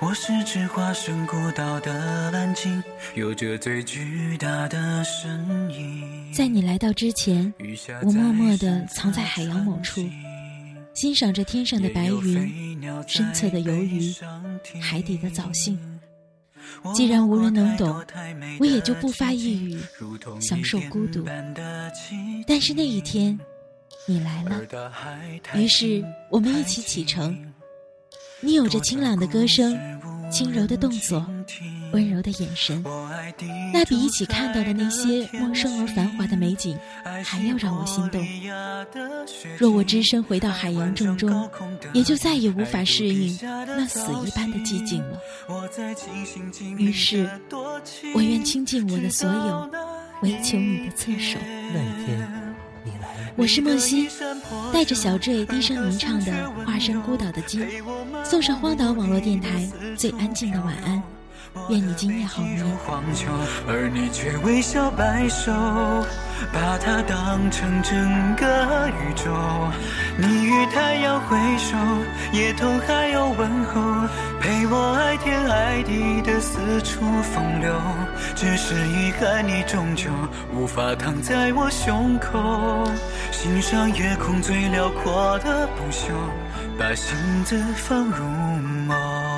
我是只化身孤岛的蓝鲸，有着最巨大的身影。在你来到之前，我默默地藏在海洋某处，欣赏着天上的白云、深侧的游鱼、海底的藻荇。既然无人能懂，我也就不发一语，享受孤独。但是那一天，你来了，于是我们一起启程。你有着清朗的歌声，轻柔的动作，温柔的眼神，那比一起看到的那些陌生而繁华的美景还要让我心动。若我只身回到海洋正中，也就再也无法适应那死一般的寂静了。于是，我愿倾尽我的所有，唯求你的侧手。那一天。你来了我是莫西，带着小坠低声吟唱的《化身孤岛的鲸》，送上荒岛网络电台最安静的晚安。愿你今夜好眠。而你却微笑摆手，把它当成整个宇宙。你与太阳挥手，也同海鸥问候，陪我爱天爱地的四处风流。只是遗憾，你终究无法躺在我胸口，欣赏夜空最辽阔的不朽，把星子放入眸。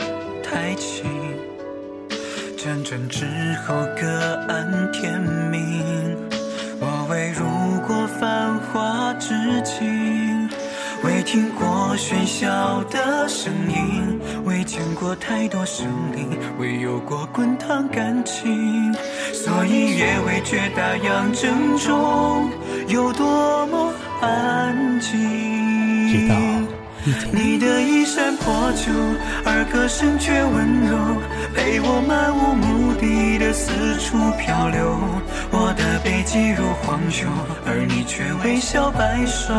辗转之后，各安天命。我未入过繁华之境，未听过喧嚣的声音，未见过太多生灵，未有过滚烫感情，所以也未觉大洋正中有多么安静。知道。你的衣衫破旧，而歌声却温柔，陪我漫无目的的四处漂流。我的背脊如荒丘，而你却微笑摆首，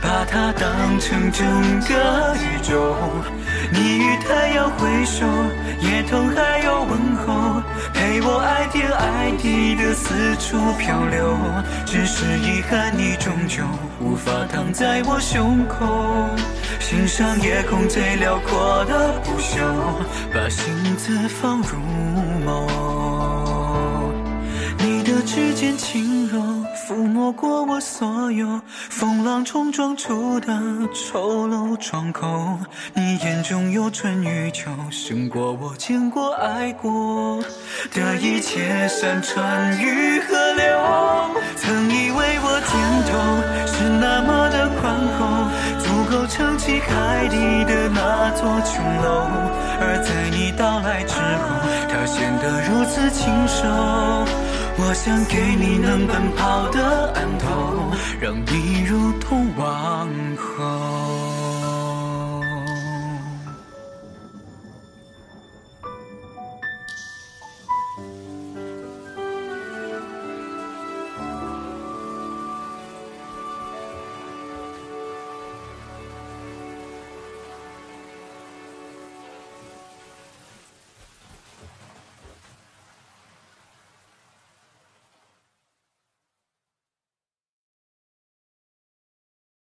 把它当成整个宇宙。你与太阳挥手，也同海鸥问候，陪我爱天爱地的四处漂流。只是遗憾，你终究无法躺在我胸口，欣赏夜空最辽阔的不朽，把心字放入眸。你的指尖轻。抚摸过我所有风浪冲撞出的丑陋窗口，你眼中有春与秋，胜过我见过爱过的一切山川与河流。曾以为我肩头是那么的宽厚，足够撑起海底的那座琼楼，而在你到来之后，它显得如此清瘦。我想给你能奔跑的岸头，让你如同王后。